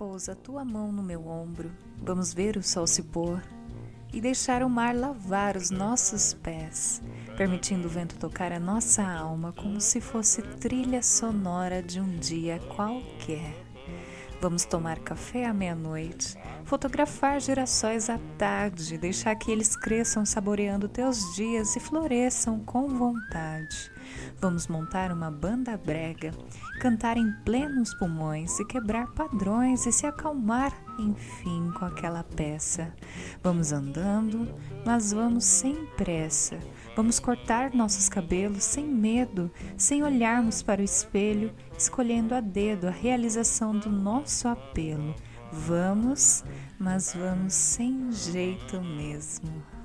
Pousa tua mão no meu ombro, vamos ver o sol se pôr e deixar o mar lavar os nossos pés, permitindo o vento tocar a nossa alma como se fosse trilha sonora de um dia qualquer. Vamos tomar café à meia-noite, fotografar girassóis à tarde, deixar que eles cresçam saboreando teus dias e floresçam com vontade. Vamos montar uma banda brega, cantar em plenos pulmões e quebrar padrões e se acalmar, enfim, com aquela peça. Vamos andando, mas vamos sem pressa. Vamos cortar nossos cabelos sem medo, sem olharmos para o espelho, escolhendo a dedo a realização do nosso apelo. Vamos, mas vamos sem jeito mesmo.